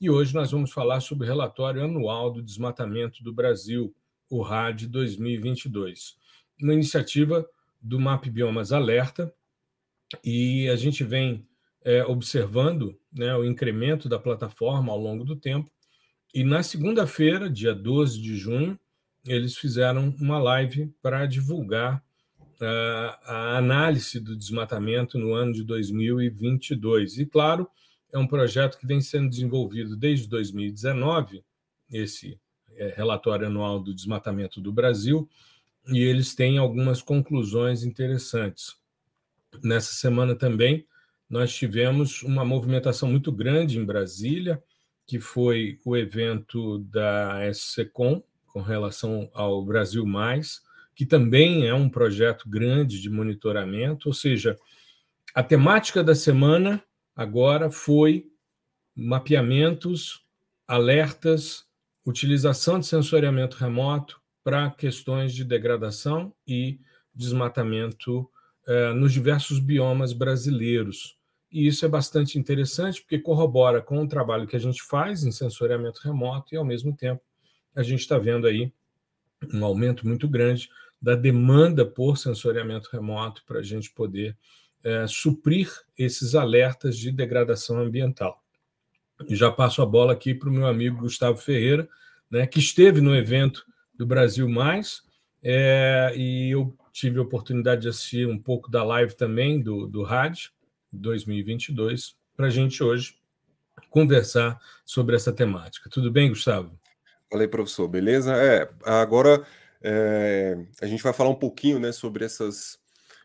e hoje nós vamos falar sobre o relatório anual do desmatamento do Brasil, o RAD 2022, uma iniciativa do MAP Biomas Alerta, e a gente vem é, observando né, o incremento da plataforma ao longo do tempo, e na segunda-feira, dia 12 de junho, eles fizeram uma live para divulgar uh, a análise do desmatamento no ano de 2022. E, claro, é um projeto que vem sendo desenvolvido desde 2019, esse é, relatório anual do desmatamento do Brasil, e eles têm algumas conclusões interessantes. Nessa semana também, nós tivemos uma movimentação muito grande em Brasília, que foi o evento da SCCOM, com relação ao Brasil Mais, que também é um projeto grande de monitoramento, ou seja, a temática da semana agora foi mapeamentos, alertas, utilização de sensoriamento remoto para questões de degradação e desmatamento eh, nos diversos biomas brasileiros. E isso é bastante interessante porque corrobora com o trabalho que a gente faz em sensoriamento remoto e, ao mesmo tempo, a gente está vendo aí um aumento muito grande da demanda por sensoriamento remoto para a gente poder é, suprir esses alertas de degradação ambiental. Já passo a bola aqui para o meu amigo Gustavo Ferreira, né, que esteve no evento do Brasil Mais, é, e eu tive a oportunidade de assistir um pouco da live também do, do RAD 2022, para a gente hoje conversar sobre essa temática. Tudo bem, Gustavo? Falei, professor, beleza? É, agora é, a gente vai falar um pouquinho né, sobre essas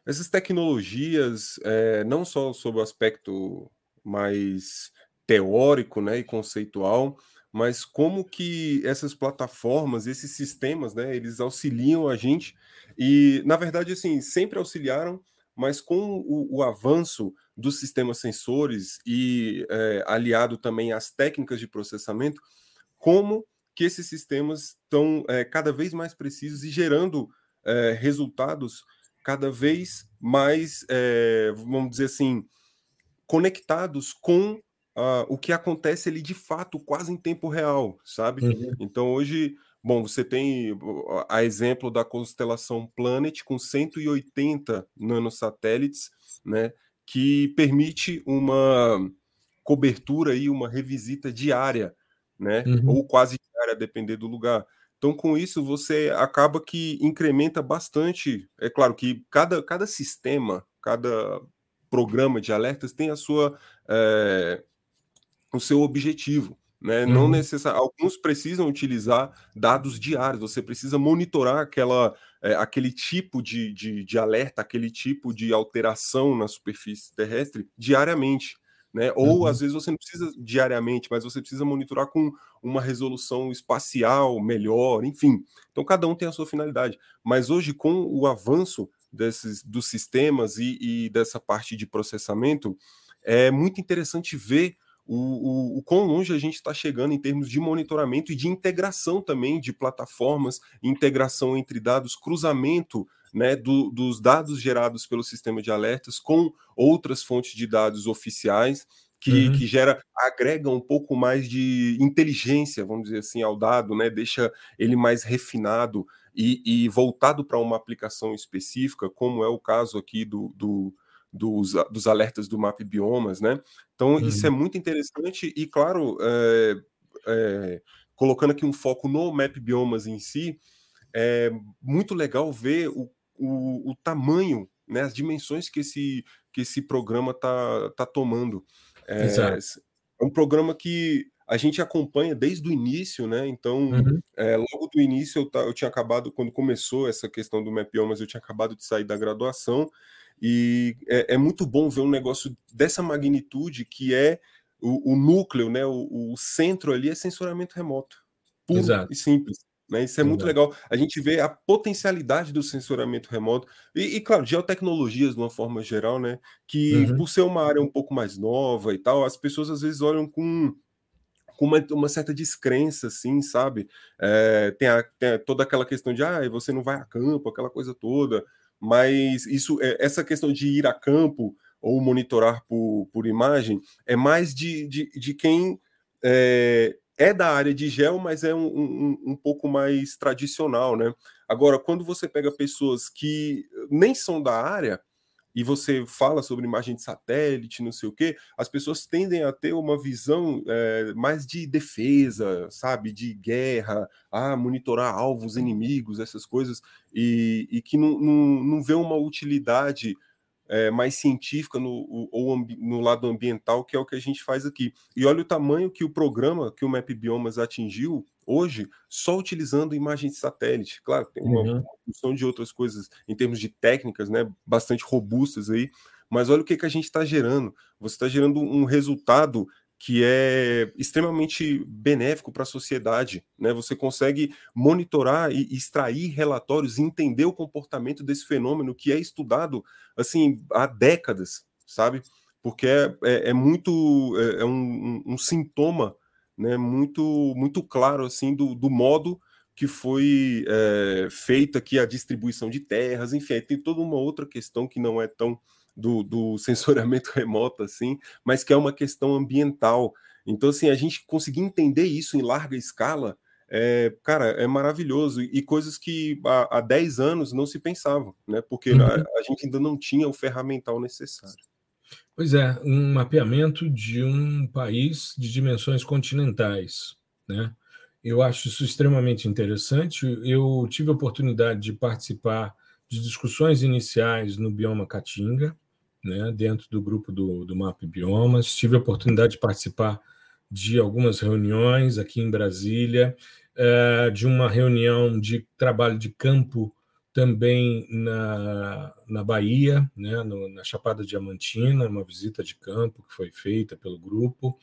essas tecnologias, é, não só sobre o aspecto mais teórico né, e conceitual, mas como que essas plataformas, esses sistemas, né, eles auxiliam a gente e, na verdade, assim, sempre auxiliaram, mas com o, o avanço dos sistemas sensores e é, aliado também às técnicas de processamento, como que esses sistemas estão é, cada vez mais precisos e gerando é, resultados cada vez mais, é, vamos dizer assim, conectados com uh, o que acontece ali de fato, quase em tempo real, sabe? Uhum. Então hoje, bom, você tem a exemplo da constelação Planet com 180 nanosatélites, né, que permite uma cobertura e uma revisita diária, né, uhum. ou quase diária, a depender do lugar. Então, com isso, você acaba que incrementa bastante. É claro que cada, cada sistema, cada programa de alertas tem a sua, é, o seu objetivo. Né? Uhum. Não necessar, alguns precisam utilizar dados diários, você precisa monitorar aquela, é, aquele tipo de, de, de alerta, aquele tipo de alteração na superfície terrestre diariamente né? Ou uhum. às vezes você não precisa diariamente, mas você precisa monitorar com uma resolução espacial melhor, enfim. Então cada um tem a sua finalidade. Mas hoje, com o avanço desses dos sistemas e, e dessa parte de processamento, é muito interessante ver o, o, o quão longe a gente está chegando em termos de monitoramento e de integração também de plataformas, integração entre dados, cruzamento né, do, dos dados gerados pelo sistema de alertas com outras fontes de dados oficiais, que, uhum. que gera, agrega um pouco mais de inteligência, vamos dizer assim, ao dado, né, deixa ele mais refinado e, e voltado para uma aplicação específica, como é o caso aqui do, do dos, dos alertas do Map Biomas, né? Então, uhum. isso é muito interessante e, claro, é, é, colocando aqui um foco no Map Biomas em si, é muito legal ver o o, o tamanho, né, as dimensões que esse, que esse programa está tá tomando. É, é, um programa que a gente acompanha desde o início, né? Então, uhum. é, logo do início eu, eu tinha acabado, quando começou essa questão do Mapiomas, eu tinha acabado de sair da graduação, e é, é muito bom ver um negócio dessa magnitude que é o, o núcleo, né? O, o, centro ali é sensoramento remoto puro Exato. e simples. Né? Isso é muito legal. A gente vê a potencialidade do sensoriamento remoto e, e, claro, geotecnologias de uma forma geral, né? Que uhum. por ser uma área um pouco mais nova e tal, as pessoas às vezes olham com com uma, uma, certa descrença, assim, sabe? É, tem, a, tem, toda aquela questão de, ah, você não vai a campo, aquela coisa toda, mas isso, é, essa questão de ir a campo ou monitorar por, por imagem é mais de, de, de quem é, é da área de gel, mas é um, um, um, pouco mais tradicional, né? Agora, quando você pega pessoas que nem são da área e você fala sobre imagem de satélite, não sei o quê, as pessoas tendem a ter uma visão é, mais de defesa, sabe? De guerra, a monitorar alvos inimigos, essas coisas, e, e que não, não, não vê uma utilidade é, mais científica no, ou no lado ambiental, que é o que a gente faz aqui. E olha o tamanho que o programa que o Map Biomas atingiu hoje, só utilizando imagens de satélite. Claro, tem uma uhum. função de outras coisas em termos de técnicas, né, bastante robustas aí, mas olha o que, que a gente está gerando. Você está gerando um resultado que é extremamente benéfico para a sociedade. Né? Você consegue monitorar e extrair relatórios, entender o comportamento desse fenômeno que é estudado assim há décadas, sabe? Porque é, é, é muito é, é um, um, sintoma né, muito muito claro assim do, do modo que foi é, feita aqui a distribuição de terras, enfim, tem toda uma outra questão que não é tão do, do sensoriamento remoto, assim, mas que é uma questão ambiental. Então, assim, a gente conseguir entender isso em larga escala, é, cara, é maravilhoso. E coisas que há, há 10 anos não se pensavam, né? Porque uhum. a, a, gente ainda não tinha o ferramental necessário. Pois é, um mapeamento de um país de dimensões continentais, né? Eu acho isso extremamente interessante. Eu tive a oportunidade de participar de discussões iniciais no bioma Caatinga, né, dentro do grupo do, do MAP Biomas. Tive a oportunidade de participar de algumas reuniões aqui em Brasília, é, de uma reunião de trabalho de campo também na, na Bahia, né, no, na Chapada Diamantina, uma visita de campo que foi feita pelo grupo.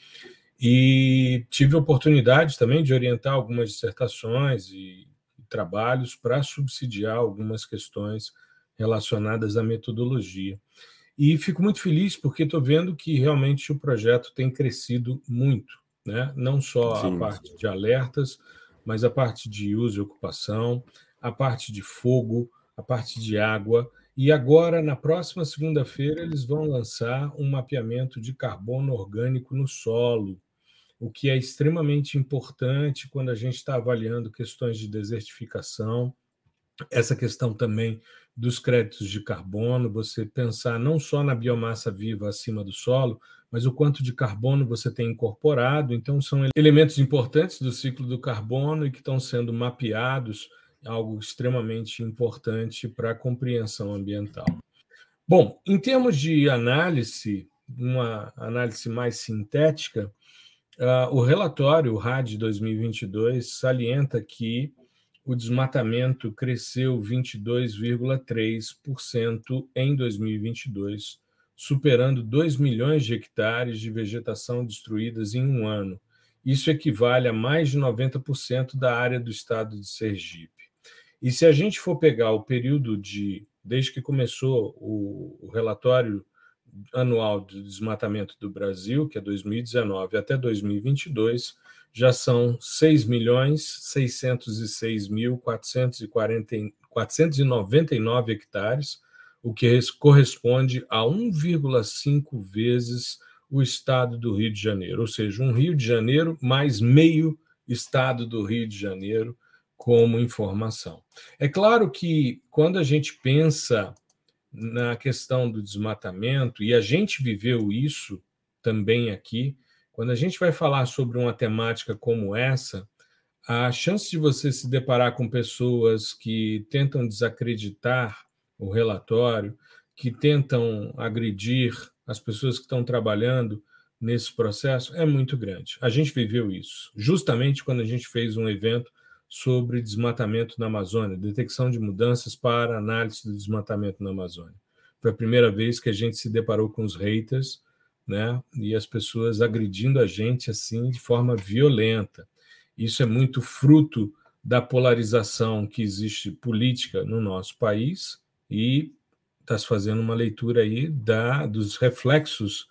E tive a oportunidade também de orientar algumas dissertações e trabalhos para subsidiar algumas questões relacionadas à metodologia. E fico muito feliz porque estou vendo que realmente o projeto tem crescido muito, né? não só sim, a parte sim. de alertas, mas a parte de uso e ocupação, a parte de fogo, a parte de água. E agora, na próxima segunda-feira, eles vão lançar um mapeamento de carbono orgânico no solo, o que é extremamente importante quando a gente está avaliando questões de desertificação, essa questão também dos créditos de carbono, você pensar não só na biomassa viva acima do solo, mas o quanto de carbono você tem incorporado. Então, são elementos importantes do ciclo do carbono e que estão sendo mapeados, algo extremamente importante para a compreensão ambiental. Bom, em termos de análise, uma análise mais sintética, uh, o relatório, o RAD 2022, salienta que o desmatamento cresceu 22,3% em 2022, superando 2 milhões de hectares de vegetação destruídas em um ano. Isso equivale a mais de 90% da área do estado de Sergipe. E se a gente for pegar o período de, desde que começou o, o relatório anual de desmatamento do Brasil, que é 2019 até 2022, já são 6 milhões 606 mil 499 hectares, o que corresponde a 1,5 vezes o estado do Rio de Janeiro, ou seja, um Rio de Janeiro mais meio estado do Rio de Janeiro como informação. É claro que quando a gente pensa na questão do desmatamento, e a gente viveu isso também aqui, quando a gente vai falar sobre uma temática como essa, a chance de você se deparar com pessoas que tentam desacreditar o relatório, que tentam agredir as pessoas que estão trabalhando nesse processo é muito grande. A gente viveu isso, justamente quando a gente fez um evento sobre desmatamento na Amazônia, detecção de mudanças para análise do desmatamento na Amazônia. Foi a primeira vez que a gente se deparou com os haters né? E as pessoas agredindo a gente assim de forma violenta. Isso é muito fruto da polarização que existe política no nosso país e está se fazendo uma leitura aí da, dos reflexos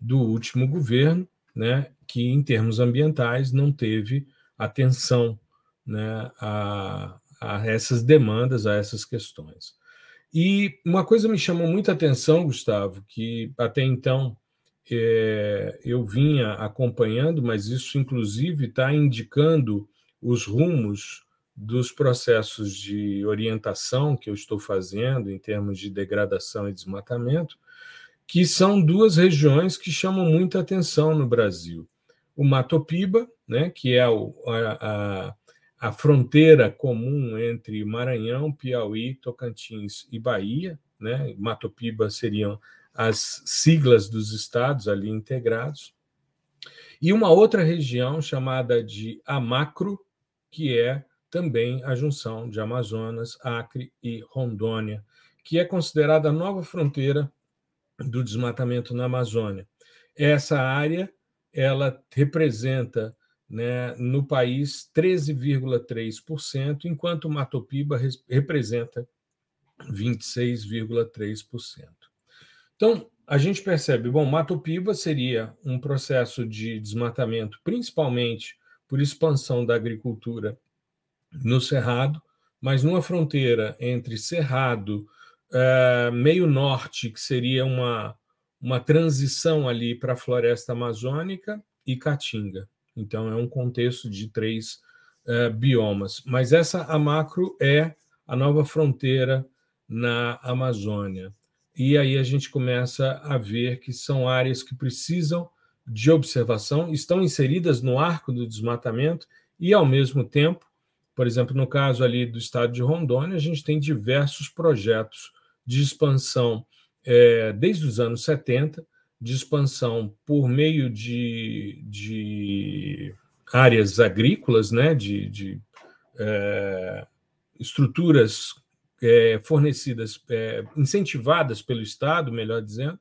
do último governo, né, que em termos ambientais não teve atenção né, a, a essas demandas, a essas questões. E uma coisa me chamou muita atenção, Gustavo, que até então é, eu vinha acompanhando, mas isso inclusive está indicando os rumos dos processos de orientação que eu estou fazendo em termos de degradação e desmatamento, que são duas regiões que chamam muita atenção no Brasil. O Mato Piba, né, que é o, a, a, fronteira comum entre Maranhão, Piauí, Tocantins e Bahia, né? Mato Piba seriam as siglas dos estados ali integrados, e uma outra região chamada de Amacro, que é também a junção de Amazonas, Acre e Rondônia, que é considerada a nova fronteira do desmatamento na Amazônia. Essa área ela representa né, no país 13,3%, enquanto Mato Piba representa 26,3%. Então, a gente percebe, bom, Mato seria um processo de desmatamento, principalmente por expansão da agricultura no Cerrado, mas numa fronteira entre Cerrado, uh, meio norte, que seria uma, uma transição ali para a floresta amazônica, e Caatinga. Então, é um contexto de três uh, biomas. Mas essa a macro é a nova fronteira na Amazônia. E aí a gente começa a ver que são áreas que precisam de observação, estão inseridas no arco do desmatamento e, ao mesmo tempo, por exemplo, no caso ali do estado de Rondônia, a gente tem diversos projetos de expansão é, desde os anos 70, de expansão por meio de, de áreas agrícolas, né, de, de é, estruturas é, fornecidas, é, incentivadas pelo Estado, melhor dizendo,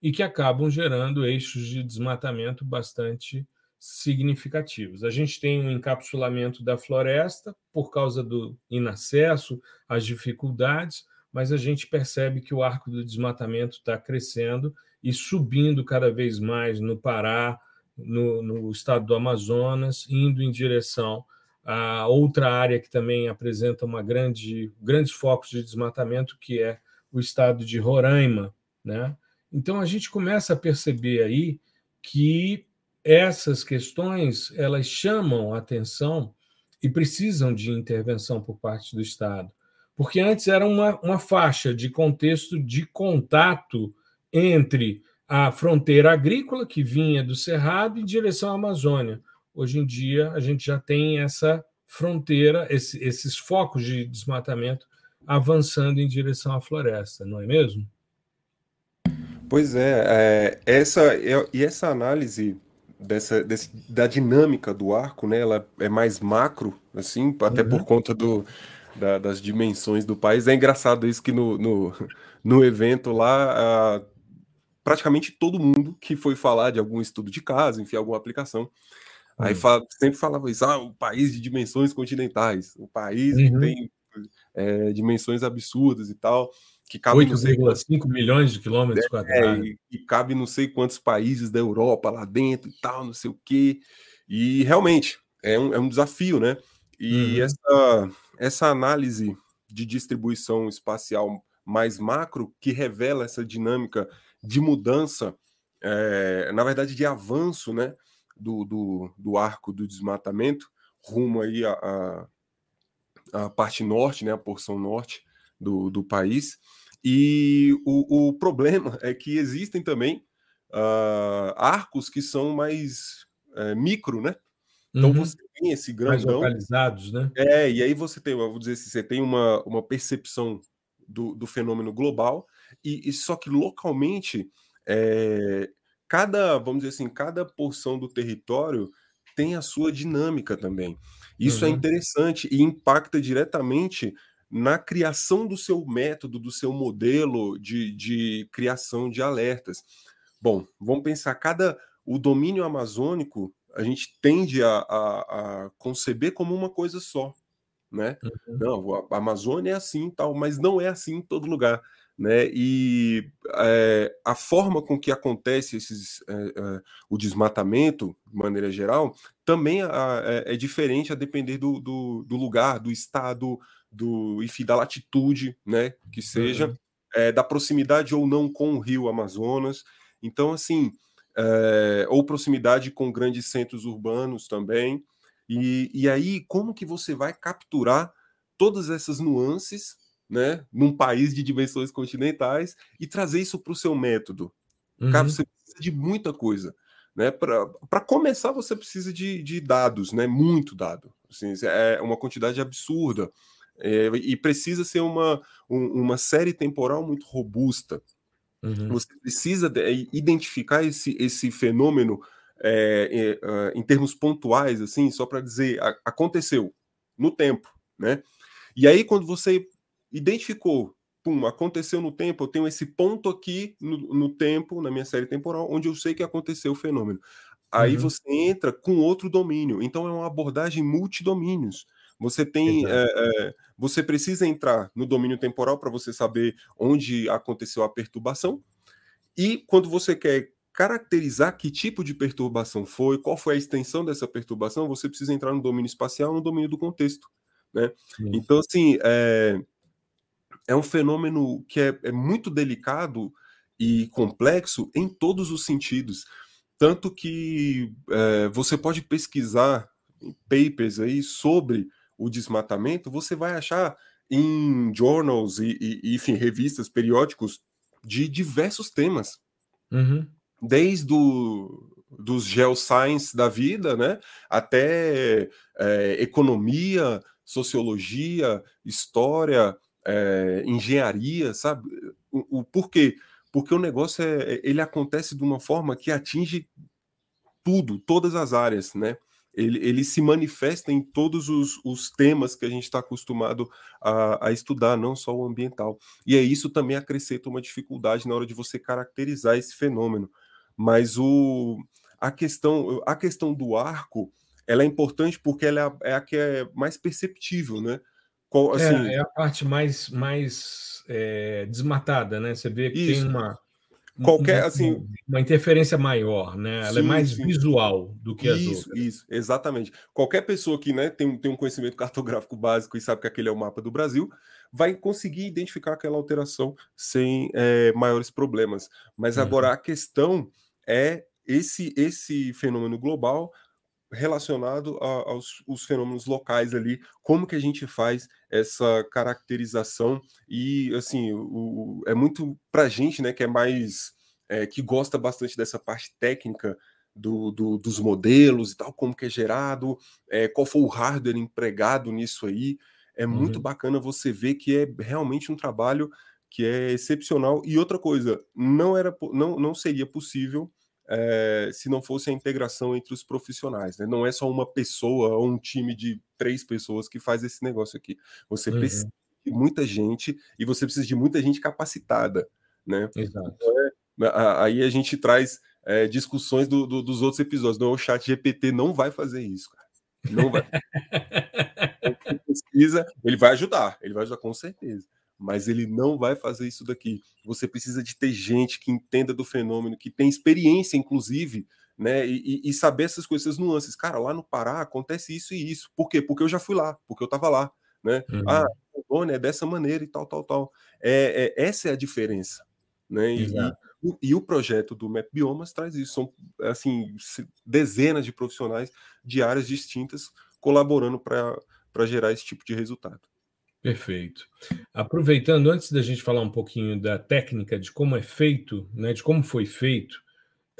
e que acabam gerando eixos de desmatamento bastante significativos. A gente tem um encapsulamento da floresta por causa do inacesso, as dificuldades, mas a gente percebe que o arco do desmatamento está crescendo e subindo cada vez mais no Pará, no, no, estado do Amazonas, indo em direção a outra área que também apresenta uma grande, grandes focos de desmatamento, que é o estado de Roraima. Né? Então a gente começa a perceber aí que essas questões elas chamam a atenção e precisam de intervenção por parte do Estado. Porque antes era uma, uma faixa de contexto de contato entre a fronteira agrícola, que vinha do Cerrado, em direção à Amazônia. Hoje em dia, a gente já tem essa fronteira, esse, esses focos de desmatamento avançando em direção à floresta, não é mesmo? Pois é, é essa é, e essa análise dessa, desse, da dinâmica do arco, né? Ela é mais macro, assim, até uhum. por conta do, da, das dimensões do país. É engraçado isso que no, no, no evento lá, praticamente todo mundo que foi falar de algum estudo de caso, enfim, alguma aplicação, uhum. aí fala, sempre falava isso, ah, o país de dimensões continentais, o país uhum. que tem é, dimensões absurdas e tal que cabe 8,5 milhões de quilômetros é, quadrados. E, e, cabe não sei quantos países da Europa lá dentro e tal, não sei o quê. E realmente é um, é um desafio, né? E uhum. essa, essa análise de distribuição espacial mais macro, que revela essa dinâmica de mudança, é, na verdade, de avanço né, do, do, do arco do desmatamento rumo aí a, a, a parte norte, né, a porção norte do, do país. E o, o problema é que existem também uh, arcos que são mais uh, micro, né? Então uhum. você tem esse grandão. Mais localizados, né? É, e aí você tem, vou dizer assim, você tem uma, uma percepção do, do fenômeno global, e, e só que localmente, é, cada, vamos dizer assim, cada porção do território tem a sua dinâmica também. Isso é uhum. é interessante e impacta diretamente na criação do seu método, do seu modelo de, de criação de alertas. Bom, vamos pensar, cada o domínio amazônico a gente tende a, a, a conceber como uma coisa só, né? Uhum. Não, a Amazônia é assim, tal, mas não é assim em todo lugar, né? E é, a forma com que acontece esses, é, é, o desmatamento, de maneira geral, também é, é, diferente a depender do, do, do, lugar, do estado, do enfim, da latitude, né? Que seja, uhum. da proximidade ou não com o Rio Amazonas. Então, assim, ou proximidade com grandes centros urbanos também. E, e aí, como que você vai capturar todas essas nuances, né, num país de dimensões continentais e trazer isso para o seu método? Uhum. Cara, você precisa de muita coisa. Né? Para começar, você precisa de, de, dados, né? muito dado. Assim, é uma quantidade absurda. É, e precisa ser uma, um, uma série temporal muito robusta. Uhum. Você precisa de, é, identificar esse, esse fenômeno é, é, em termos pontuais, assim, só para dizer, a, aconteceu no tempo, né? E aí, quando você identificou, pum, aconteceu no tempo, eu tenho esse ponto aqui no, no tempo, na minha série temporal, onde eu sei que aconteceu o fenômeno. Aí uhum. você entra com outro domínio. Então é uma abordagem multidomínios. Você tem, é, é, você precisa entrar no domínio temporal para você saber onde aconteceu a perturbação. E quando você quer caracterizar que tipo de perturbação foi, qual foi a extensão dessa perturbação, você precisa entrar no domínio espacial, no domínio do contexto, né? Então, assim, é, é um fenômeno que é, é muito delicado e complexo em todos os sentidos, tanto que é, você pode pesquisar papers aí sobre o desmatamento, você vai achar em journals e, e enfim, revistas, periódicos de diversos temas. Uhum desde o, dos geoscience da vida, né, até é, economia, sociologia, história, é, engenharia, sabe? O, o porquê? Porque o negócio é, ele acontece de uma forma que atinge tudo, todas as áreas, né? Ele, ele se manifesta em todos os, os temas que a gente está acostumado a, a, estudar, não só o ambiental. E é isso também acrescenta uma dificuldade na hora de você caracterizar esse fenômeno. Mas o, a, questão, a questão do arco ela é importante porque ela é a, é a que é mais perceptível, né? Qual, é, assim... é, é, a parte mais, mais é, desmatada, né? Você vê que Isso. tem uma qualquer assim uma interferência maior, né? Ela é sim, é mais sim. visual do que isso, as outras. Isso, exatamente. Qualquer pessoa que né, tem, tem um conhecimento cartográfico básico e sabe que aquele é o mapa do Brasil, vai conseguir identificar aquela alteração sem é, maiores problemas. Mas uhum. agora a questão é esse esse fenômeno global relacionado aos os fenômenos locais ali, como que a gente faz essa caracterização. E assim o, é muito para gente, né, que é mais é, que gosta bastante dessa parte técnica do, do, dos modelos e tal, como que é gerado, é, qual foi o hardware empregado nisso aí, é uhum. muito bacana você ver que é realmente um trabalho que é excepcional. E outra coisa não era não, não seria possível é, se não fosse a integração entre os profissionais. Né? Não é só uma pessoa ou um time de três pessoas que faz esse negócio aqui. Você uhum. precisa de muita gente e você precisa de muita gente capacitada. Né? Exato. Então, é, aí a gente traz é, discussões do, do, dos outros episódios. Não, o chat GPT não vai fazer isso, cara. Não vai. pesquisa, ele vai ajudar, ele vai ajudar com certeza mas ele não vai fazer isso daqui. Você precisa de ter gente que entenda do fenômeno, que tem experiência, inclusive, né? E, e, saber essas coisas, essas nuances. Cara, lá no Pará acontece isso e isso. Por quê? Porque eu já fui lá, porque eu estava lá, né? Uhum. Ah, o é dessa maneira e tal, tal, tal. É, é essa é a diferença, né? E, e, e, o projeto do Map Biomas traz isso. São, assim, dezenas de profissionais de áreas distintas colaborando para gerar esse tipo de resultado. Perfeito. Aproveitando, antes da gente falar um pouquinho da técnica, de como é feito, né, de como foi feito,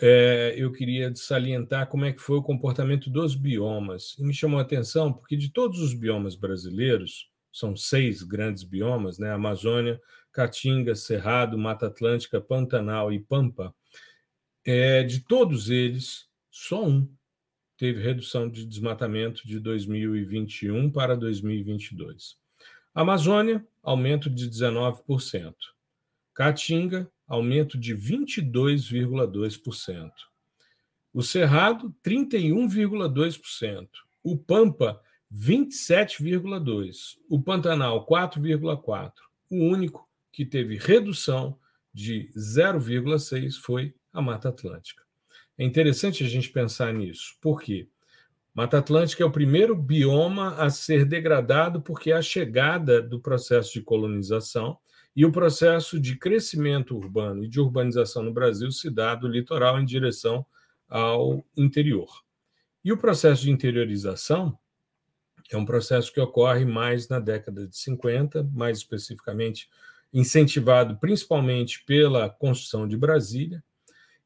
é, eu queria salientar como é que foi o comportamento dos biomas. E me chamou a atenção porque de todos os biomas brasileiros, são seis grandes biomas, né, Amazônia, Caatinga, Cerrado, Mata Atlântica, Pantanal e Pampa, é, de todos eles, só um teve redução de desmatamento de 2021 para 2022. Amazônia, aumento de 19%. Caatinga, aumento de 22,2%. O Cerrado, 31,2%. O Pampa, 27,2%. O Pantanal, 4,4%. O único que teve redução de 0,6% foi a Mata Atlântica. É interessante a gente pensar nisso. Por quê? Mata Atlântica é o primeiro bioma a ser degradado porque é a chegada do processo de colonização e o processo de crescimento urbano e de urbanização no Brasil se dá do litoral em direção ao interior. E o processo de interiorização é um processo que ocorre mais na década de 50, mais especificamente incentivado principalmente pela construção de Brasília,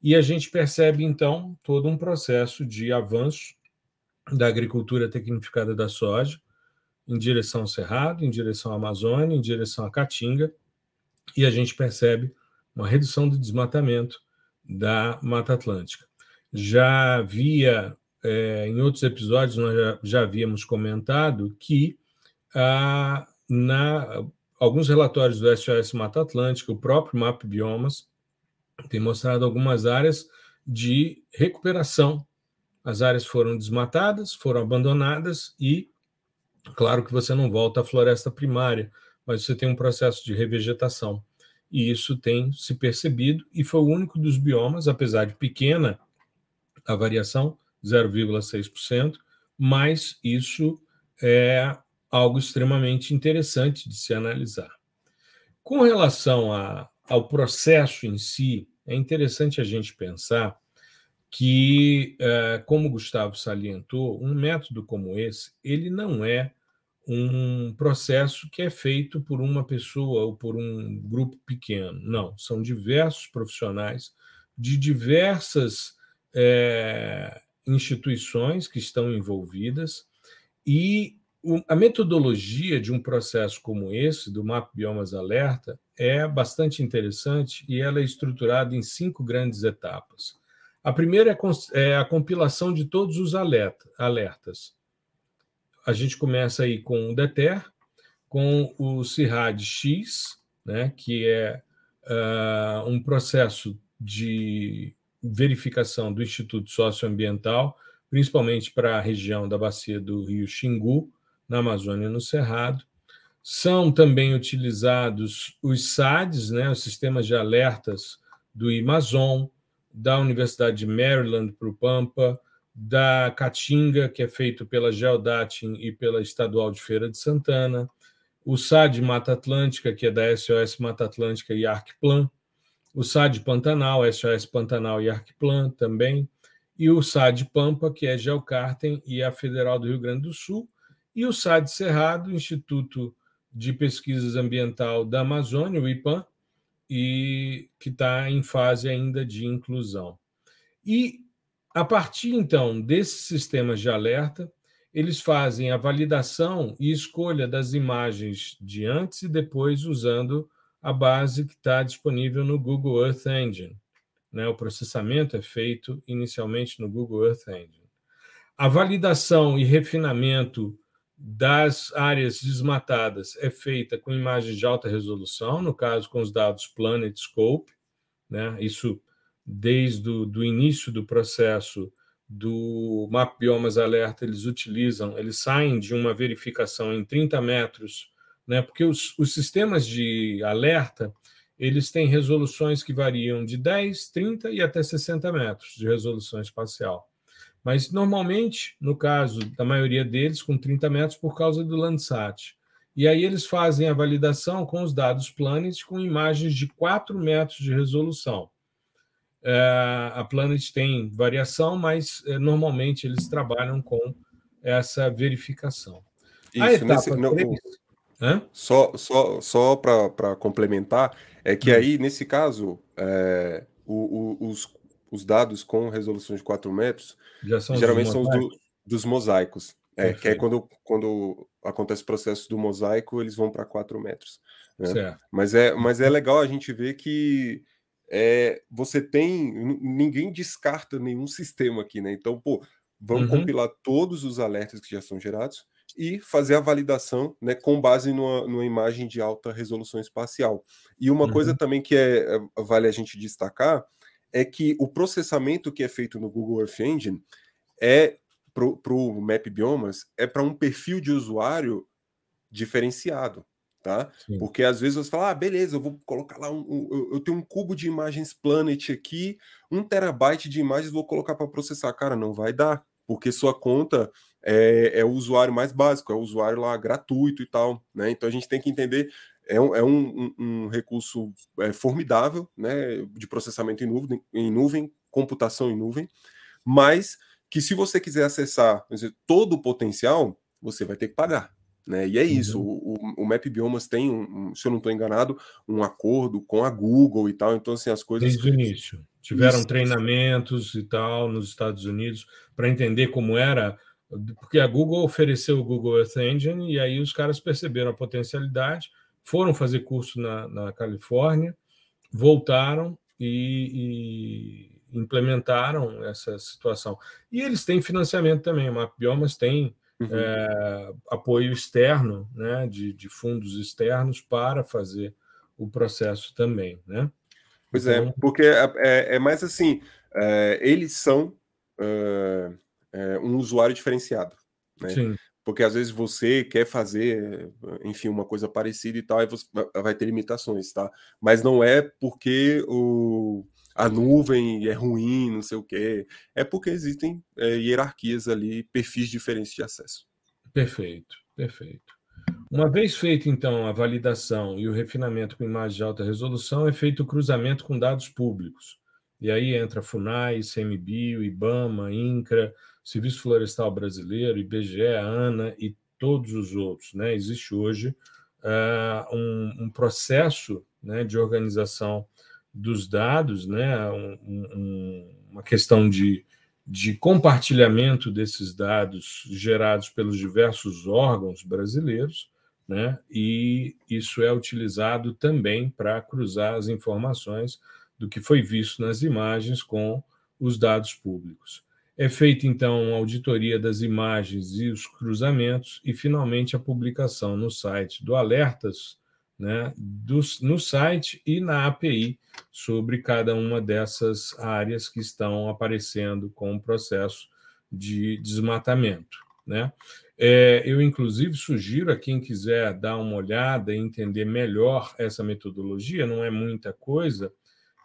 e a gente percebe então todo um processo de avanço da agricultura tecnificada da soja em direção ao Cerrado, em direção à Amazônia, em direção à Caatinga, e a gente percebe uma redução do desmatamento da Mata Atlântica. Já havia, é, em outros episódios, nós já, já havíamos comentado que ah, na alguns relatórios do SOS Mata Atlântica, o próprio MAP Biomas, tem mostrado algumas áreas de recuperação. As áreas foram desmatadas, foram abandonadas e, claro que você não volta à floresta primária, mas você tem um processo de revegetação. E isso tem se percebido e foi o único dos biomas, apesar de pequena a variação, 0,6%, mas isso é algo extremamente interessante de se analisar. Com relação a, ao processo em si, é interessante a gente pensar que, é, como Gustavo salientou, um método como esse, ele não é um processo que é feito por uma pessoa ou por um grupo pequeno. Não, são diversos profissionais de diversas é, instituições que estão envolvidas e a metodologia de um processo como esse, do Map Biomas Alerta, é bastante interessante e ela é estruturada em cinco grandes etapas. A primeira é, é a compilação de todos os alertas. A gente começa aí com o DETER, com o CIRAD X, né, que é uh, um processo de verificação do Instituto Socioambiental, principalmente para a região da bacia do rio Xingu, na Amazônia no Cerrado. São também utilizados os SADs, né, os sistemas de alertas do Amazon, da Universidade de Maryland para o Pampa, da Caatinga, que é feito pela Geodatin e pela Estadual de Feira de Santana, o SAD Mata Atlântica, que é da SOS Mata Atlântica e Arcplan, o SAD Pantanal, SOS Pantanal e Arcplan também, e o SAD Pampa, que é Geocartem e a Federal do Rio Grande do Sul, e o SAD Cerrado, Instituto de Pesquisas Ambiental da Amazônia, o IPAM, e que está em fase ainda de inclusão. E a partir então desses sistemas de alerta, eles fazem a validação e escolha das imagens de antes e depois usando a base que está disponível no Google Earth Engine. Né? O processamento é feito inicialmente no Google Earth Engine. A validação e refinamento das áreas desmatadas é feita com imagens de alta resolução, no caso com os dados Planet Scope, né? isso desde o do início do processo do Map Biomas Alerta, eles utilizam, eles saem de uma verificação em 30 metros, né? porque os, os sistemas de alerta eles têm resoluções que variam de 10, 30 e até 60 metros de resolução espacial. Mas, normalmente, no caso da maioria deles, com 30 metros por causa do Landsat. E aí eles fazem a validação com os dados Planet com imagens de 4 metros de resolução. É, a Planet tem variação, mas é, normalmente eles trabalham com essa verificação. Isso, a etapa nesse, 3... não, só só, só para complementar, é que hum. aí, nesse caso, é, o, o, os os dados com resolução de 4 metros são geralmente são os do, dos mosaicos. É, que é quando, quando acontece o processo do mosaico, eles vão para 4 metros. Né? Mas, é, mas é legal a gente ver que é, você tem. Ninguém descarta nenhum sistema aqui, né? Então, pô, vamos uhum. compilar todos os alertas que já são gerados e fazer a validação né, com base numa, numa imagem de alta resolução espacial. E uma uhum. coisa também que é, vale a gente destacar é que o processamento que é feito no Google Earth Engine é para o Map Biomas é para um perfil de usuário diferenciado, tá? Sim. Porque às vezes você fala, ah, beleza, eu vou colocar lá um, um, eu tenho um cubo de imagens Planet aqui, um terabyte de imagens, vou colocar para processar. Cara, não vai dar, porque sua conta é, é, o usuário mais básico, é o usuário lá gratuito e tal, né? Então a gente tem que entender é um, é um, um recurso é, formidável, né, de processamento em nuvem, em nuvem, computação em nuvem, mas que se você quiser acessar dizer, todo o potencial, você vai ter que pagar. Né? E é isso, uhum. o, o, Map Biomas tem, um, um, se eu não estou enganado, um acordo com a Google e tal, então assim, as coisas... Desde o início. Tiveram isso. treinamentos e tal nos Estados Unidos para entender como era, porque a Google ofereceu o Google Earth Engine e aí os caras perceberam a potencialidade, foram fazer curso na, na Califórnia, voltaram e, e, implementaram essa situação. E eles têm financiamento também, o MapBiomas tem uhum. é, apoio externo, né, de, de, fundos externos para fazer o processo também, né? Pois é, então, é, porque é, é mais assim, é, eles são é, é, um usuário diferenciado, né? Porque às vezes você quer fazer, enfim, uma coisa parecida e tal, e você vai ter limitações, tá? Mas não é porque o, a nuvem é ruim, não sei o quê. É porque existem é, hierarquias ali, perfis diferentes de acesso. Perfeito, perfeito. Uma vez feita, então, a validação e o refinamento com imagem de alta resolução, é feito o cruzamento com dados públicos. E aí entra FUNAI, CMBio, IBAMA, INCRA, Serviço Florestal Brasileiro, IBGE, ANA e todos os outros. Né? Existe hoje uh, um, um, processo né, de organização dos dados, né, um, um, uma questão de, de compartilhamento desses dados gerados pelos diversos órgãos brasileiros, né, e isso é utilizado também para cruzar as informações do que foi visto nas imagens com os dados públicos. É feita, então, uma auditoria das imagens e os cruzamentos, e, finalmente, a publicação no site do Alertas, né, do, no site e na API, sobre cada uma dessas áreas que estão aparecendo com o processo de desmatamento. Né? É, eu, inclusive, sugiro a quem quiser dar uma olhada e entender melhor essa metodologia, não é muita coisa,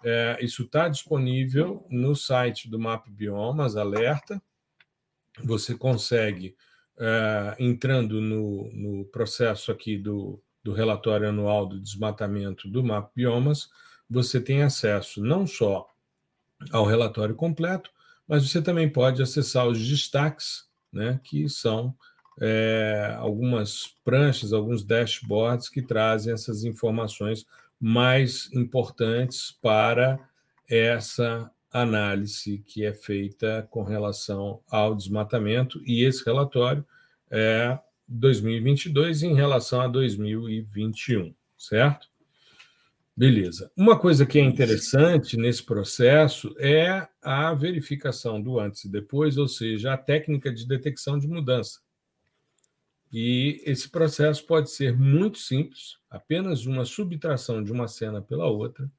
é, isso está disponível no site do Map Biomas Alerta. Você consegue, é, entrando no, no processo aqui do, do relatório anual do desmatamento do Map Biomas, você tem acesso não só ao relatório completo, mas você também pode acessar os destaques, né, que são é, algumas pranchas, alguns dashboards que trazem essas informações mais importantes para essa análise que é feita com relação ao desmatamento, e esse relatório é 2022 em relação a 2021, certo? Beleza. Uma coisa que é interessante nesse processo é a verificação do antes e depois, ou seja, a técnica de detecção de mudança. E esse processo pode ser muito simples, apenas uma subtração de uma cena pela outra.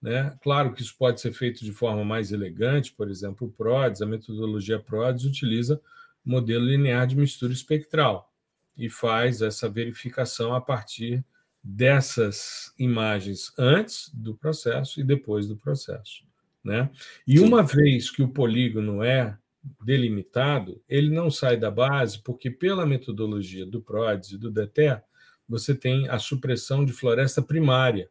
Né? Claro que isso pode ser feito de forma mais elegante, por exemplo, o PRODES, a metodologia PRODES utiliza modelo linear de mistura espectral e faz essa verificação a partir dessas imagens antes do processo e depois do processo. Né? E uma vez que o polígono é delimitado, ele não sai da base porque, pela metodologia do PRODES e do DETER, você tem a supressão de floresta primária.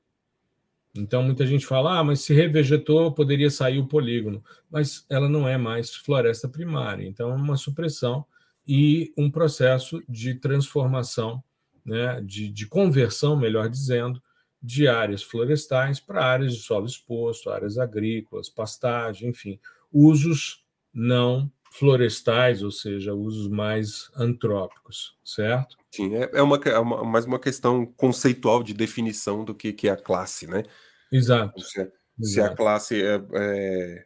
Então, muita gente fala, ah, mas se revegetou, poderia sair o polígono. Mas ela não é mais floresta primária. Então, é uma supressão e um processo de transformação, né, de, de conversão, melhor dizendo, de áreas florestais para áreas de solo exposto, áreas agrícolas, pastagem, enfim, usos não florestais, ou seja, usos mais antrópicos, certo? Sim, é, é, uma, é uma, mais uma questão conceitual de definição do que, que é a classe, né? Exato. Se, é, se a classe é, é,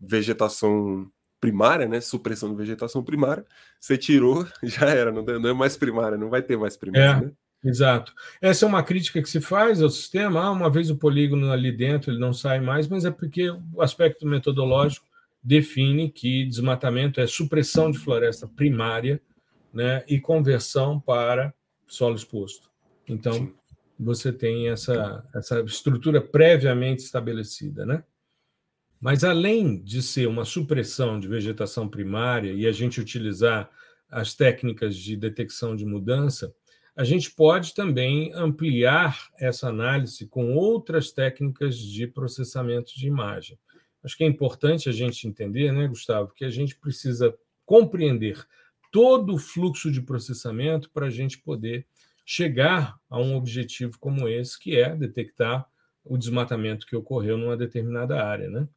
vegetação primária, né? Supressão de vegetação primária, você tirou, já era, não, não é mais primária, não vai ter mais primária, é. né? Exato. Essa é uma crítica que se faz ao sistema. Ah, uma vez o polígono ali dentro, ele não sai mais, mas é porque o aspecto metodológico define que desmatamento é supressão de floresta primária né, e conversão para solo exposto. Então, Sim. você tem essa, essa estrutura previamente estabelecida. Né? Mas, além de ser uma supressão de vegetação primária e a gente utilizar as técnicas de detecção de mudança, a gente pode também ampliar essa análise com outras técnicas de processamento de imagem. Acho que é importante a gente entender, né, Gustavo, que a gente precisa compreender todo o fluxo de processamento para a gente poder chegar a um objetivo como esse, que é detectar o desmatamento que ocorreu numa determinada área, né?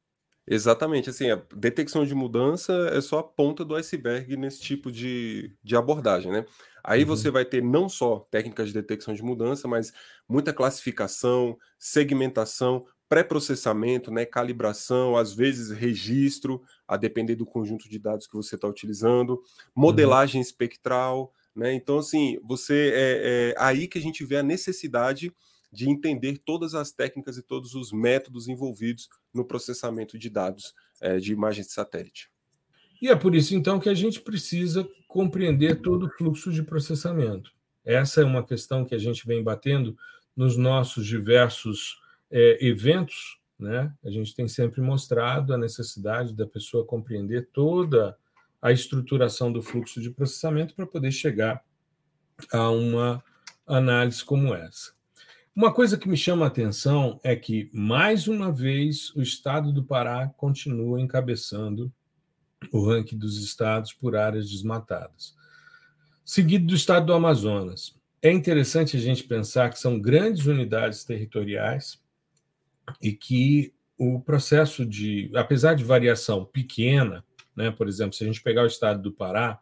Exatamente, assim, a detecção de mudança é só a ponta do iceberg nesse tipo de, de abordagem, né? Aí uhum. você vai ter não só técnicas de detecção de mudança, mas muita classificação, segmentação, pré-processamento, né, calibração, às vezes registro, a depender do conjunto de dados que você está utilizando, modelagem uhum. espectral, né? Então, assim, você é, é aí que a gente vê a necessidade de entender todas as técnicas e todos os métodos envolvidos no processamento de dados é, de imagens de satélite. E é por isso, então, que a gente precisa compreender todo o fluxo de processamento. Essa é uma questão que a gente vem batendo nos nossos diversos é, eventos. Né? A gente tem sempre mostrado a necessidade da pessoa compreender toda a estruturação do fluxo de processamento para poder chegar a uma análise como essa. Uma coisa que me chama a atenção é que, mais uma vez, o estado do Pará continua encabeçando o ranking dos estados por áreas desmatadas, seguido do estado do Amazonas. É interessante a gente pensar que são grandes unidades territoriais e que o processo de, apesar de variação pequena, né, por exemplo, se a gente pegar o estado do Pará,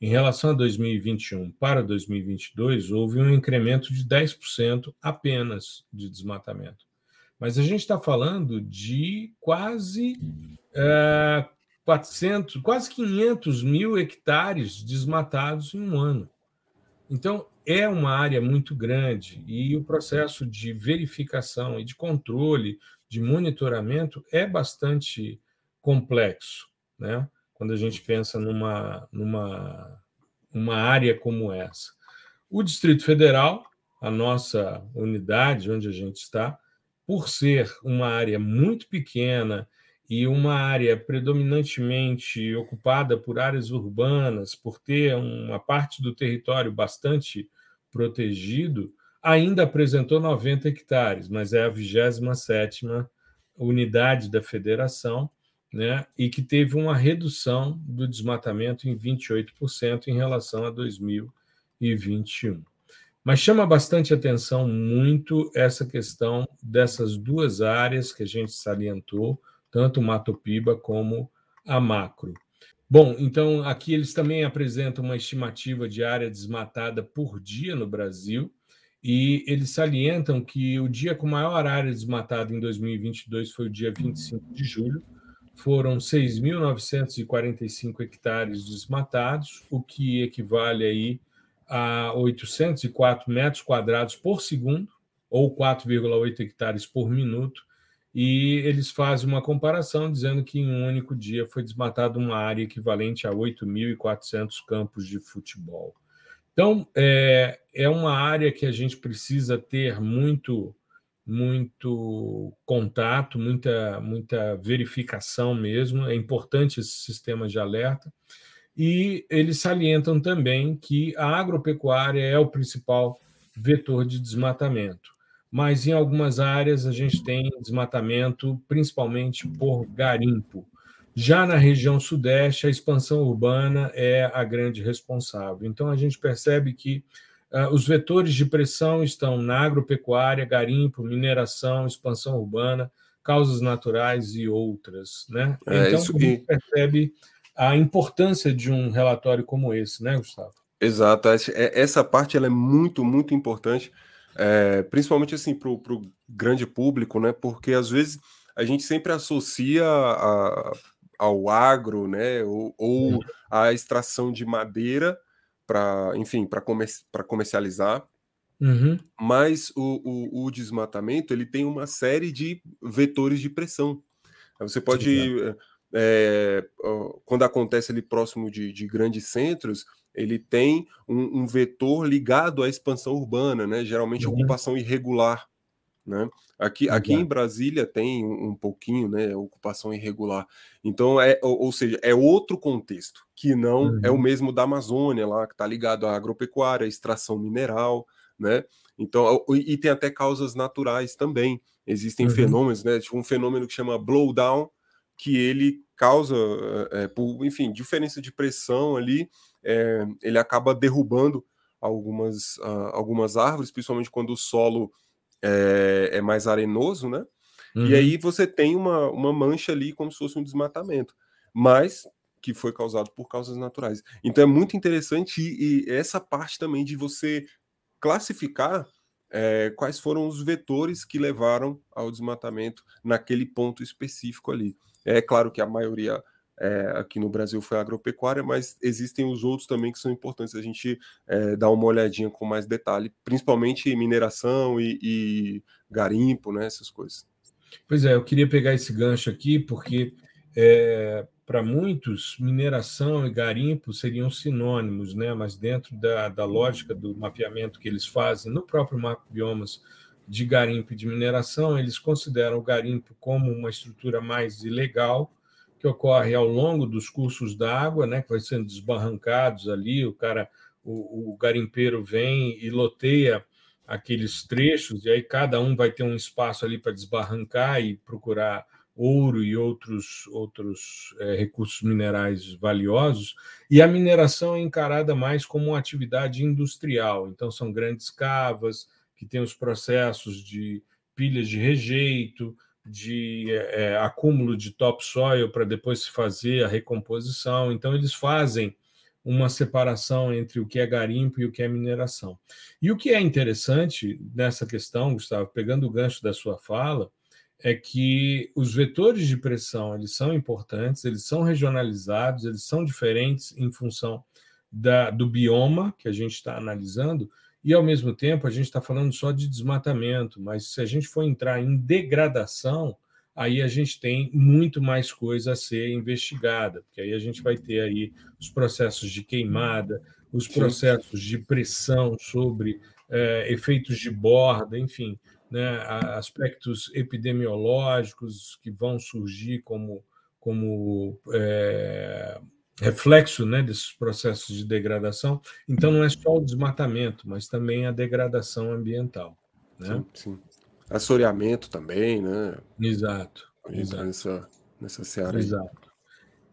em relação a 2021 para 2022, houve um incremento de 10% apenas de desmatamento. Mas a gente está falando de quase é, 400, quase 500 mil hectares desmatados em um ano. Então, é uma área muito grande e o processo de verificação e de controle, de monitoramento, é bastante complexo. Né? quando a gente pensa numa, numa uma área como essa. O Distrito Federal, a nossa unidade onde a gente está, por ser uma área muito pequena e uma área predominantemente ocupada por áreas urbanas, por ter uma parte do território bastante protegido, ainda apresentou 90 hectares, mas é a 27ª unidade da federação né, e que teve uma redução do desmatamento em 28% em relação a 2021. Mas chama bastante atenção muito essa questão dessas duas áreas que a gente salientou, tanto Mato Piba como a macro. Bom, então aqui eles também apresentam uma estimativa de área desmatada por dia no Brasil, e eles salientam que o dia com maior área desmatada em 2022 foi o dia 25 de julho, foram 6.945 hectares desmatados, o que equivale aí a 804 metros quadrados por segundo, ou 4,8 hectares por minuto, e eles fazem uma comparação dizendo que em um único dia foi desmatada uma área equivalente a 8.400 campos de futebol. Então, é, é uma área que a gente precisa ter muito muito contato, muita, muita verificação mesmo. É importante esse sistema de alerta. E eles salientam também que a agropecuária é o principal vetor de desmatamento. Mas em algumas áreas a gente tem desmatamento principalmente por garimpo. Já na região sudeste, a expansão urbana é a grande responsável. Então a gente percebe que ah, os vetores de pressão estão na agropecuária, garimpo, mineração, expansão urbana, causas naturais e outras. Né? É, então, isso... a gente percebe a importância de um relatório como esse, né, Gustavo? Exato. É, essa parte ela é muito, muito importante, é, principalmente assim para o grande público, né? Porque às vezes a gente sempre associa a, ao agro, né? Ou, ou a extração de madeira para, enfim, para comer, comercializar Uhum. Mas o, o, o, desmatamento ele tem uma série de vetores de pressão. Você pode, é, quando acontece ali próximo de, de grandes centros, ele tem um, um, vetor ligado à expansão urbana, né? geralmente uhum. ocupação irregular. Né? Aqui, aqui em Brasília tem um, um, pouquinho, né, ocupação irregular. Então é, ou, ou seja, é outro contexto que não uhum. é o uhum. mesmo da Amazônia lá, que está ligado à agropecuária, extração mineral, né? Então e tem até causas naturais também. Existem uhum. fenômenos, né? Tipo um fenômeno que chama blowdown, que ele causa, é, por, enfim, diferença de pressão ali, é, ele acaba derrubando algumas, uh, algumas árvores, principalmente quando o solo é, é mais arenoso, né? Uhum. E aí você tem uma, uma mancha ali como se fosse um desmatamento, mas que foi causado por causas naturais. Então é muito interessante e, e essa parte também de você classificar é, quais foram os vetores que levaram ao desmatamento naquele ponto específico ali. É claro que a maioria é, aqui no Brasil foi agropecuária, mas existem os outros também que são importantes a gente é, dar uma olhadinha com mais detalhe, principalmente mineração e, e, garimpo, né, essas coisas. Pois é, eu queria pegar esse gancho aqui, porque é, para muitos, mineração e garimpo seriam sinônimos, né? mas dentro da, da lógica do mapeamento que eles fazem no próprio mapa biomas de garimpo e de mineração, eles consideram o garimpo como uma estrutura mais ilegal, que ocorre ao longo dos cursos d'água, né, que vai sendo desbarrancados ali, o cara, o, o garimpeiro vem e loteia aqueles trechos, e aí cada um vai ter um espaço ali para desbarrancar e procurar ouro e outros, outros é, recursos minerais valiosos, e a mineração é encarada mais como uma atividade industrial. Então, são grandes cavas que têm os processos de pilhas de rejeito, de é, acúmulo de topsoil para depois se fazer a recomposição. Então, eles fazem uma separação entre o que é garimpo e o que é mineração. E o que é interessante nessa questão, Gustavo, pegando o gancho da sua fala, é que os vetores de pressão eles são importantes, eles são regionalizados, eles são diferentes em função da, do bioma que a gente está analisando, e ao mesmo tempo a gente está falando só de desmatamento, mas se a gente for entrar em degradação, aí a gente tem muito mais coisa a ser investigada, porque aí a gente vai ter aí os processos de queimada, os processos de pressão sobre é, efeitos de borda, enfim, né, aspectos epidemiológicos que vão surgir como, como é, reflexo né, desses processos de degradação. Então, não é só o desmatamento, mas também a degradação ambiental. Né? Sim, sim. Assoreamento também, né? Exato. exato. Nessa, nessa seara Exato.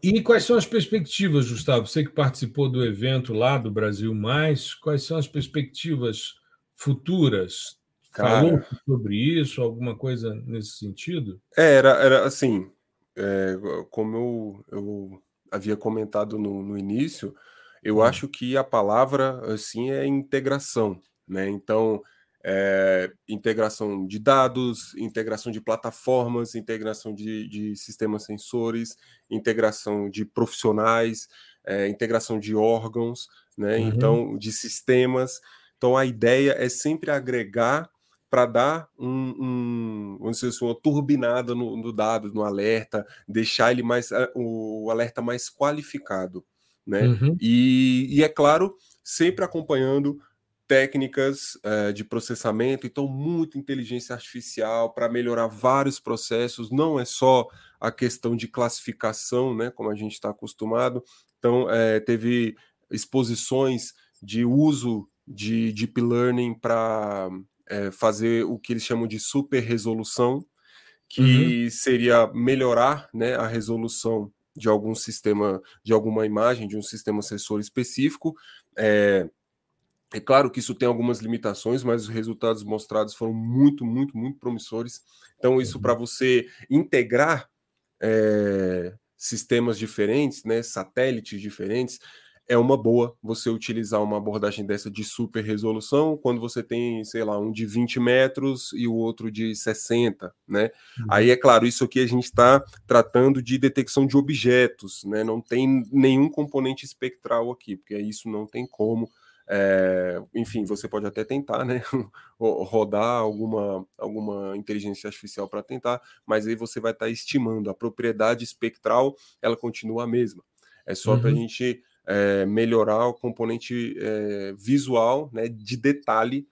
Aí. E quais são as perspectivas, Gustavo? Você que participou do evento lá do Brasil Mais, quais são as perspectivas futuras Cara, Falou sobre isso, alguma coisa nesse sentido? É, era, era assim, é, como eu, eu havia comentado no, no início, eu hum. acho que a palavra assim é integração, né? Então, é, integração de dados, integração de plataformas, integração de, de sistemas sensores, integração de profissionais, é, integração de órgãos, né? Uhum. Então, de sistemas. Então, a ideia é sempre agregar para dar um, um, vamos dizer assim, uma turbinada no, no, dado, no alerta, deixar ele mais eh, o alerta mais qualificado, né? Uhum. E, e, é claro, sempre acompanhando técnicas uh, de processamento, então muito inteligência artificial para melhorar vários processos, não é só a questão de classificação, né? Como a gente está acostumado. Então, é, teve exposições de uso de deep learning para é, fazer o que eles chamam de super resolução, que uhum. seria melhorar né, a resolução de algum sistema, de alguma imagem, de um sistema sensor específico. É, é claro que isso tem algumas limitações, mas os resultados mostrados foram muito, muito, muito promissores. Então, isso uhum. para você integrar é, sistemas diferentes, né, satélites diferentes, é uma boa você utilizar uma abordagem dessa de super resolução quando você tem, sei lá, um de 20 metros e o outro de 60, né? Uhum. Aí, é claro, isso aqui a gente está tratando de detecção de objetos, né? Não tem nenhum componente espectral aqui, porque isso não tem como É, enfim, você pode até tentar, né, rodar alguma, alguma inteligência artificial para tentar, mas aí você vai estar tá estimando a propriedade espectral, ela continua a mesma. É só uhum. para a gente é, melhorar o componente é, visual, né, de detalhe,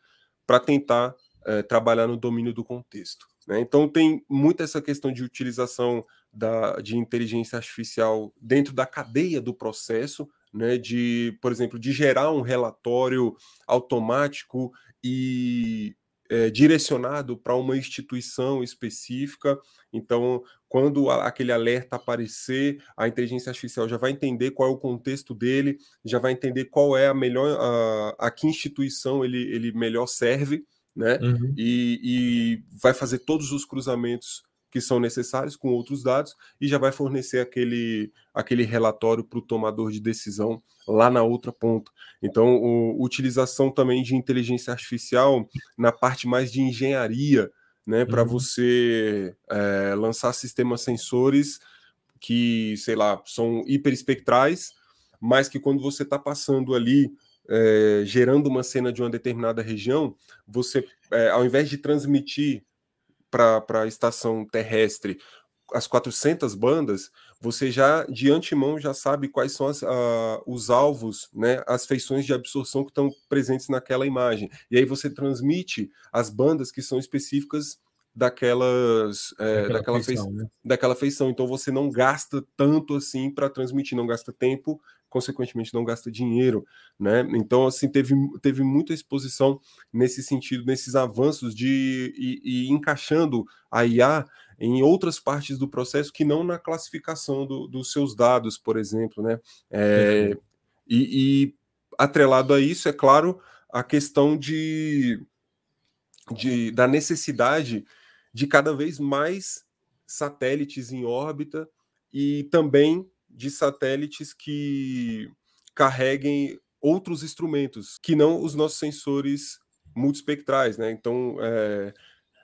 para tentar é, trabalhar no domínio do contexto. Né? Então tem muito essa questão de utilização da, de inteligência artificial dentro da cadeia do processo, né, de, por exemplo, de gerar um relatório automático e é, direcionado para uma instituição específica. Então, quando aquele alerta aparecer, a inteligência artificial já vai entender qual é o contexto dele, já vai entender qual é a melhor, a, a que instituição ele, ele melhor serve, né? Uhum. E, e vai fazer todos os cruzamentos que são necessários com outros dados e já vai fornecer aquele, aquele relatório para o tomador de decisão lá na outra ponta. Então, o, utilização também de inteligência artificial na parte mais de engenharia, né, para uhum. você é, lançar sistemas sensores que, sei lá, são hiperespectrais, mas que quando você está passando ali é, gerando uma cena de uma determinada região, você, é, ao invés de transmitir para a estação terrestre as 400 bandas, você já de antemão já sabe quais são as, uh, os alvos, né, as feições de absorção que estão presentes naquela imagem. E aí você transmite as bandas que são específicas daquelas é, daquela, feição, feição né? daquela feição. Então você não gasta tanto assim para transmitir, não gasta tempo, consequentemente não gasta dinheiro, né? Então assim teve, teve muita exposição nesse sentido, nesses avanços de e, e encaixando a IA em outras partes do processo que não na classificação do, dos seus dados, por exemplo, né? É, uhum. e, e atrelado a isso, é claro, a questão de, de da necessidade de cada vez mais satélites em órbita e também de satélites que carreguem outros instrumentos que não os nossos sensores multispectrais, né? Então, é,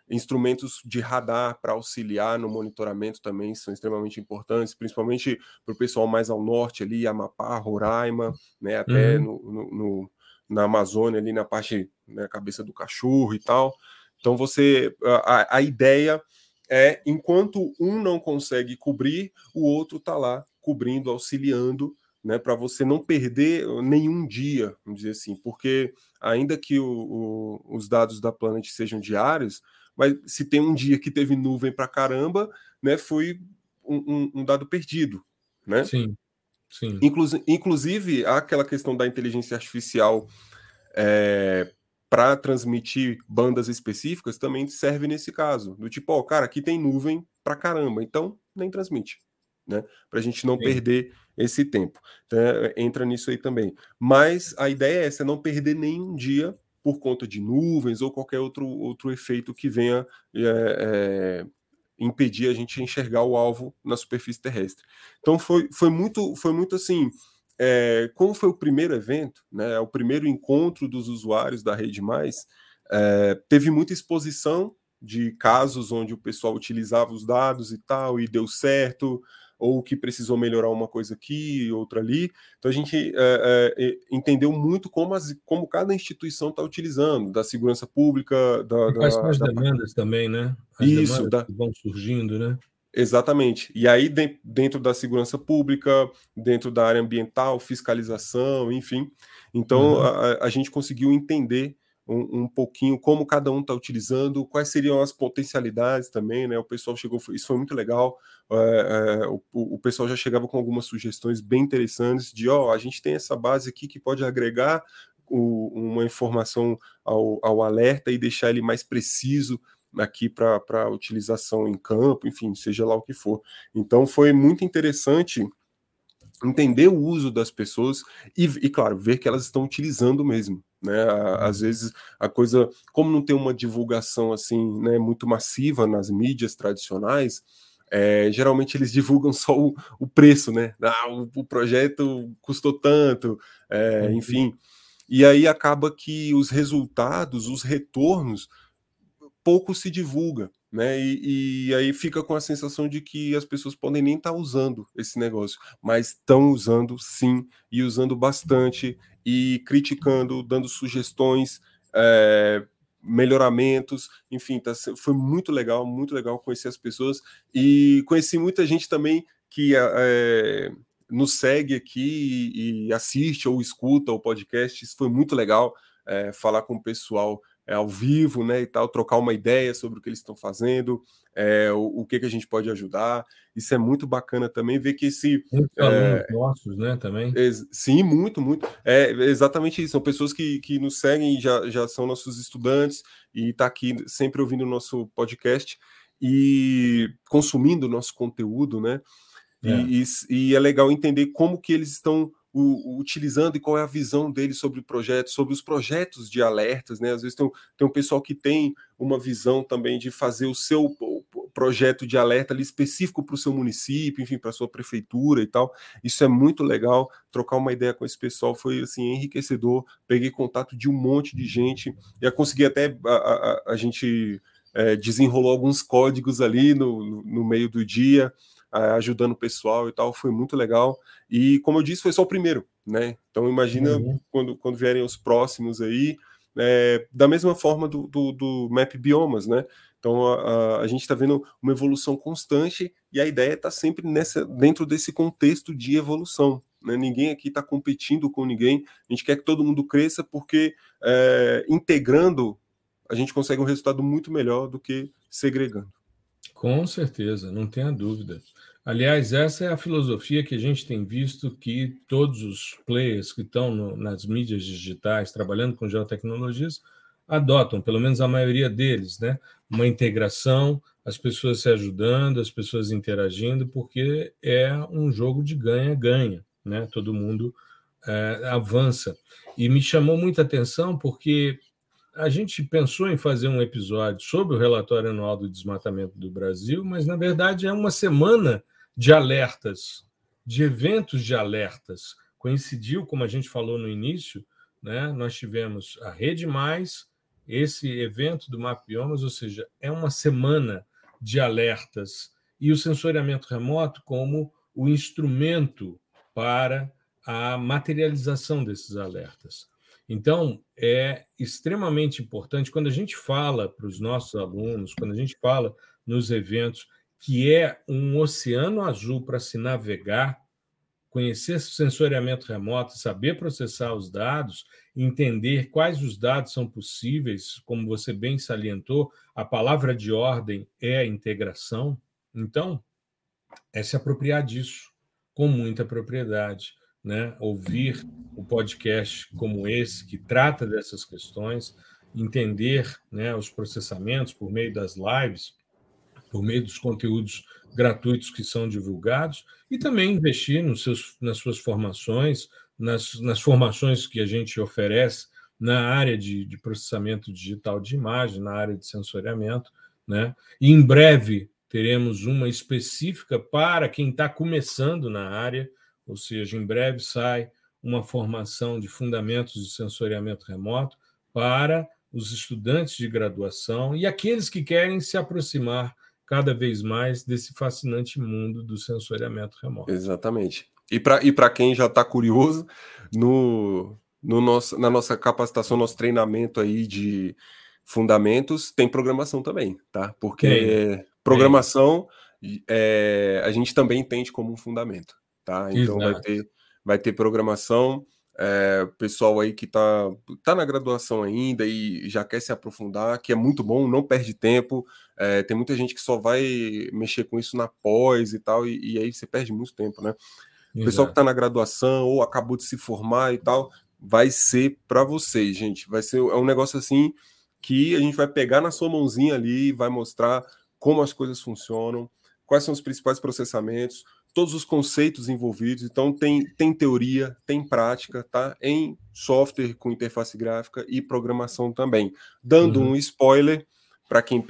instrumentos de radar para auxiliar no monitoramento também são extremamente importantes, principalmente para o pessoal mais ao norte ali, Amapá, Roraima, né? Até uhum. no, no, no, na Amazônia ali na parte, né, cabeça do cachorro e tal. Então você a, a ideia é enquanto um não consegue cobrir, o outro está lá cobrindo, auxiliando, né, para você não perder nenhum dia, vamos dizer assim, porque ainda que o, o, os dados da Planet sejam diários, mas se tem um dia que teve nuvem para caramba, né, foi um, um, um, dado perdido, né? Sim, sim. Inclu inclusive, aquela questão da inteligência artificial é, para transmitir bandas específicas também serve nesse caso. Do tipo, ó, cara, aqui tem nuvem pra caramba, então nem transmite, né? Para a gente não Sim. perder esse tempo. Então, é, entra nisso aí também. Mas a ideia é essa, é não perder nenhum dia por conta de nuvens ou qualquer outro, outro efeito que venha é, é, impedir a gente enxergar o alvo na superfície terrestre. Então foi, foi muito foi muito assim é, como foi o primeiro evento, né, o primeiro encontro dos usuários da Rede Mais, é, teve muita exposição de casos onde o pessoal utilizava os dados e tal, e deu certo, ou que precisou melhorar uma coisa aqui, outra ali. Então a gente é, é, entendeu muito como, as, como cada instituição está utilizando, da segurança pública, da. quais são as da... demandas também, né? As Isso, da... que vão surgindo, né? Exatamente. E aí, dentro da segurança pública, dentro da área ambiental, fiscalização, enfim. Então, uhum. a, a, gente conseguiu entender um, um pouquinho como cada um está utilizando, quais seriam as potencialidades também, né? O pessoal chegou, isso foi muito legal. É, é, o, o, pessoal já chegava com algumas sugestões bem interessantes de, ó, oh, a gente tem essa base aqui que pode agregar o, uma informação ao, ao alerta e deixar ele mais preciso aqui para utilização em campo, enfim, seja lá o que for. Então foi muito interessante entender o uso das pessoas e, e claro, ver que elas estão utilizando mesmo. Né? Às vezes a coisa, como não tem uma divulgação assim, né, muito massiva nas mídias tradicionais, é, geralmente eles divulgam só o, o preço, né? Ah, o, o, projeto custou tanto, é, uhum. enfim. E aí acaba que os resultados, os retornos, pouco se divulga. Né? E, e, aí fica com a sensação de que as pessoas podem nem estar tá usando esse negócio, mas estão usando sim, e usando bastante, e criticando, dando sugestões, é, melhoramentos, enfim, tá, foi muito legal, muito legal conhecer as pessoas e conheci muita gente também que é, nos segue aqui e, e, assiste ou escuta o podcast, isso foi muito legal, é, falar com o pessoal é, ao vivo, né, e tal, trocar uma ideia sobre o que eles estão fazendo, é, o, o, que, que a gente pode ajudar. Isso é muito bacana também ver que esse. Muitos é, nossos, né, também. sim, muito, muito. É exatamente isso. São pessoas que, que nos seguem, já, já são nossos estudantes e está aqui sempre ouvindo o nosso podcast e consumindo o nosso conteúdo, né? É. E, e, e é legal entender como que eles estão o, o, utilizando e qual é a visão dele sobre o projeto, sobre os projetos de alertas, né? Às vezes tem, tem um pessoal que tem uma visão também de fazer o seu projeto de alerta ali específico para o seu município, enfim, para a sua prefeitura e tal. Isso é muito legal. Trocar uma ideia com esse pessoal foi assim enriquecedor. Peguei contato de um monte de gente e consegui até a, a, a gente é, desenrolou alguns códigos ali no, no meio do dia ajudando o pessoal e tal, foi muito legal. E como eu disse, foi só o primeiro, né? Então imagina uhum. quando, quando vierem os próximos aí, é, da mesma forma do, do, do, Map Biomas, né? Então a, a gente está vendo uma evolução constante e a ideia está sempre nessa, dentro desse contexto de evolução. Né? Ninguém aqui está competindo com ninguém. A gente quer que todo mundo cresça porque é, integrando a gente consegue um resultado muito melhor do que segregando. Com certeza, não tenha dúvida. Aliás, essa é a filosofia que a gente tem visto que todos os players que estão no, nas mídias digitais trabalhando com geotecnologias adotam, pelo menos a maioria deles, né? Uma integração, as pessoas se ajudando, as pessoas interagindo, porque é um jogo de ganha-ganha, né? Todo mundo é, avança. E me chamou muita atenção porque a gente pensou em fazer um episódio sobre o relatório anual do desmatamento do Brasil, mas na verdade é uma semana de alertas, de eventos de alertas. Coincidiu, como a gente falou no início, né? Nós tivemos a Rede Mais, esse evento do Mapiomas, ou seja, é uma semana de alertas e o sensoriamento remoto como o instrumento para a materialização desses alertas. Então, é extremamente importante quando a gente fala para os nossos alunos, quando a gente fala nos eventos, que é um oceano azul para se navegar, conhecer sensoriamento remoto, saber processar os dados, entender quais os dados são possíveis, como você bem salientou, a palavra de ordem é a integração. Então, é se apropriar disso com muita propriedade né, ouvir o podcast como esse, que trata dessas questões, entender né, os processamentos por meio das lives, por meio dos conteúdos gratuitos que são divulgados, e também investir nos seus, nas suas formações, nas, nas formações que a gente oferece na área de, de processamento digital de imagem, na área de sensoriamento. Né? E em breve teremos uma específica para quem está começando na área, ou seja, em breve sai uma formação de fundamentos de sensoriamento remoto para os estudantes de graduação e aqueles que querem se aproximar cada vez mais desse fascinante mundo do sensoriamento remoto. Exatamente. E para e quem já está curioso, no, no nosso, na nossa capacitação, nosso treinamento aí de fundamentos, tem programação também, tá? Porque tem. programação é, a gente também entende como um fundamento tá? Então vai ter, vai ter programação. É, pessoal aí que tá, tá na graduação ainda e já quer se aprofundar, que é muito bom, não perde tempo. É, tem muita gente que só vai mexer com isso na pós e tal, e, e aí você perde muito tempo, né? O pessoal que está na graduação ou acabou de se formar e tal, vai ser para vocês, gente. Vai ser é um negócio assim que a gente vai pegar na sua mãozinha ali e vai mostrar como as coisas funcionam, quais são os principais processamentos, todos os conceitos envolvidos. Então tem, tem teoria, tem prática, tá? Em software com interface gráfica e programação também. Dando uhum. um spoiler para quem,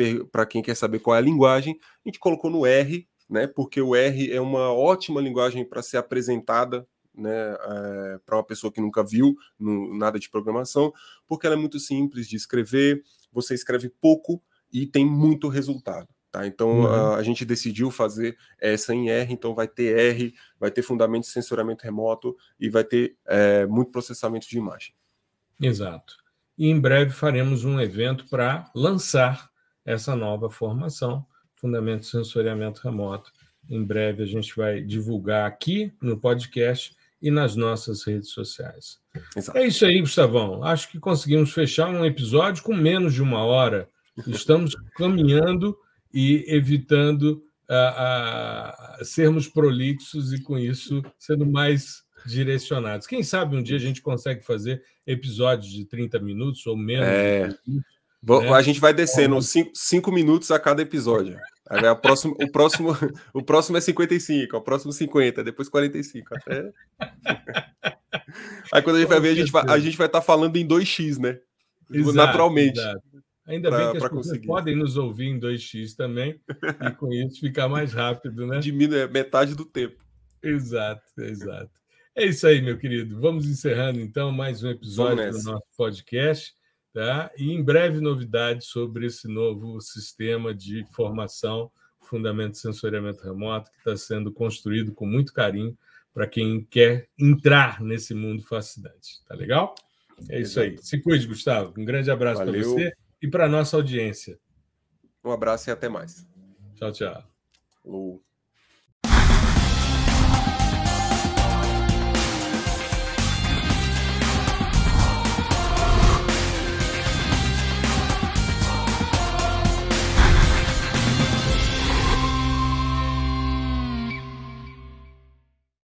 quem quer saber qual é a linguagem, a gente colocou no R, né? Porque o R é uma ótima linguagem para ser apresentada né, é, para uma pessoa que nunca viu no, nada de programação, porque ela é muito simples de escrever, você escreve pouco e tem muito resultado. Tá? Então uhum. a, a, gente decidiu fazer essa em R, então vai ter R, vai ter fundamento de sensoramento remoto e vai ter é, muito processamento de imagem. Exato. E em breve faremos um evento para lançar essa nova formação, Fundamento de Sensoriamento Remoto. Em breve a gente vai divulgar aqui no podcast e nas nossas redes sociais. Exato. É isso aí, Gustavão. Acho que conseguimos fechar um episódio com menos de uma hora. Estamos caminhando e evitando uh, uh, sermos prolixos e, com isso, sendo mais direcionados. Quem sabe um dia a gente consegue fazer episódios de 30 minutos ou menos. É. né? A gente vai descendo 5 minutos a cada episódio. A próximo, o, próximo, o próximo é 55, o próximo 50, depois 45. Até... Aí quando a gente vai ver, a gente vai, a gente vai estar tá falando em 2x, né? Exato, Naturalmente. Exato. Ainda pra, bem que as pessoas conseguir. podem nos ouvir em 2x também, e com isso ficar mais rápido, né? Diminui metade do tempo. Exato, exato. É isso aí, meu querido. Vamos encerrando então mais um episódio do nosso podcast. Tá? E em breve novidades sobre esse novo sistema de formação, fundamento de sensoriamento remoto, que está sendo construído com muito carinho para quem quer entrar nesse mundo fascinante. Tá legal? É isso aí. Se cuide, Gustavo. Um grande abraço para você e para nossa audiência. Um abraço e até mais. Tchau, tchau.